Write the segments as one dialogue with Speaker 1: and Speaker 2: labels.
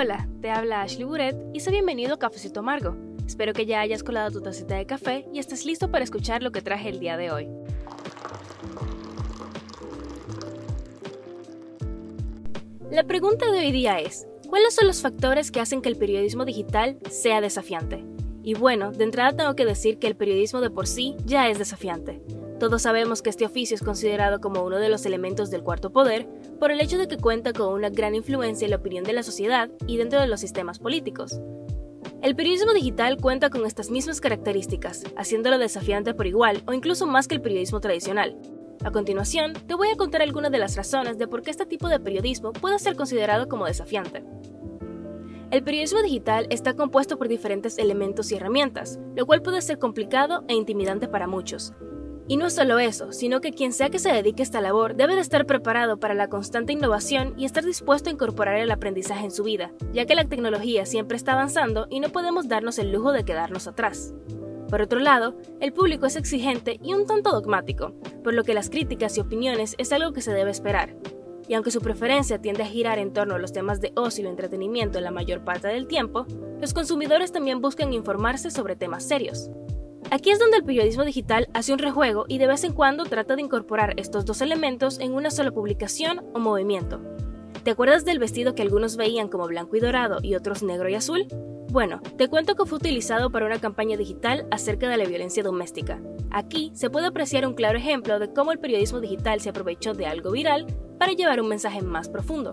Speaker 1: Hola, te habla Ashley Buret y soy bienvenido a Cafecito Amargo. Espero que ya hayas colado tu tacita de café y estés listo para escuchar lo que traje el día de hoy. La pregunta de hoy día es, ¿cuáles son los factores que hacen que el periodismo digital sea desafiante? Y bueno, de entrada tengo que decir que el periodismo de por sí ya es desafiante. Todos sabemos que este oficio es considerado como uno de los elementos del cuarto poder por el hecho de que cuenta con una gran influencia en la opinión de la sociedad y dentro de los sistemas políticos. El periodismo digital cuenta con estas mismas características, haciéndolo desafiante por igual o incluso más que el periodismo tradicional. A continuación, te voy a contar algunas de las razones de por qué este tipo de periodismo puede ser considerado como desafiante. El periodismo digital está compuesto por diferentes elementos y herramientas, lo cual puede ser complicado e intimidante para muchos. Y no solo eso, sino que quien sea que se dedique a esta labor debe de estar preparado para la constante innovación y estar dispuesto a incorporar el aprendizaje en su vida, ya que la tecnología siempre está avanzando y no podemos darnos el lujo de quedarnos atrás. Por otro lado, el público es exigente y un tanto dogmático, por lo que las críticas y opiniones es algo que se debe esperar, y aunque su preferencia tiende a girar en torno a los temas de ocio y entretenimiento en la mayor parte del tiempo, los consumidores también buscan informarse sobre temas serios. Aquí es donde el periodismo digital hace un rejuego y de vez en cuando trata de incorporar estos dos elementos en una sola publicación o movimiento. ¿Te acuerdas del vestido que algunos veían como blanco y dorado y otros negro y azul? Bueno, te cuento que fue utilizado para una campaña digital acerca de la violencia doméstica. Aquí se puede apreciar un claro ejemplo de cómo el periodismo digital se aprovechó de algo viral para llevar un mensaje más profundo.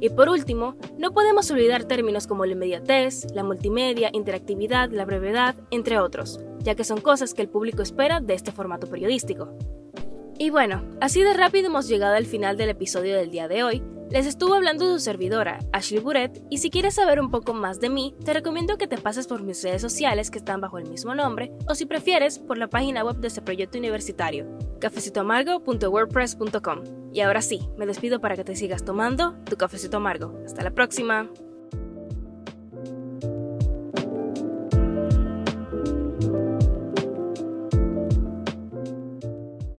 Speaker 1: Y por último, no podemos olvidar términos como la inmediatez, la multimedia, interactividad, la brevedad, entre otros, ya que son cosas que el público espera de este formato periodístico. Y bueno, así de rápido hemos llegado al final del episodio del día de hoy, les estuvo hablando su servidora, Ashley Buret, y si quieres saber un poco más de mí, te recomiendo que te pases por mis redes sociales que están bajo el mismo nombre, o si prefieres, por la página web de este proyecto universitario, cafecitoamargo.wordpress.com. Y ahora sí, me despido para que te sigas tomando tu cafecito amargo. Hasta la próxima.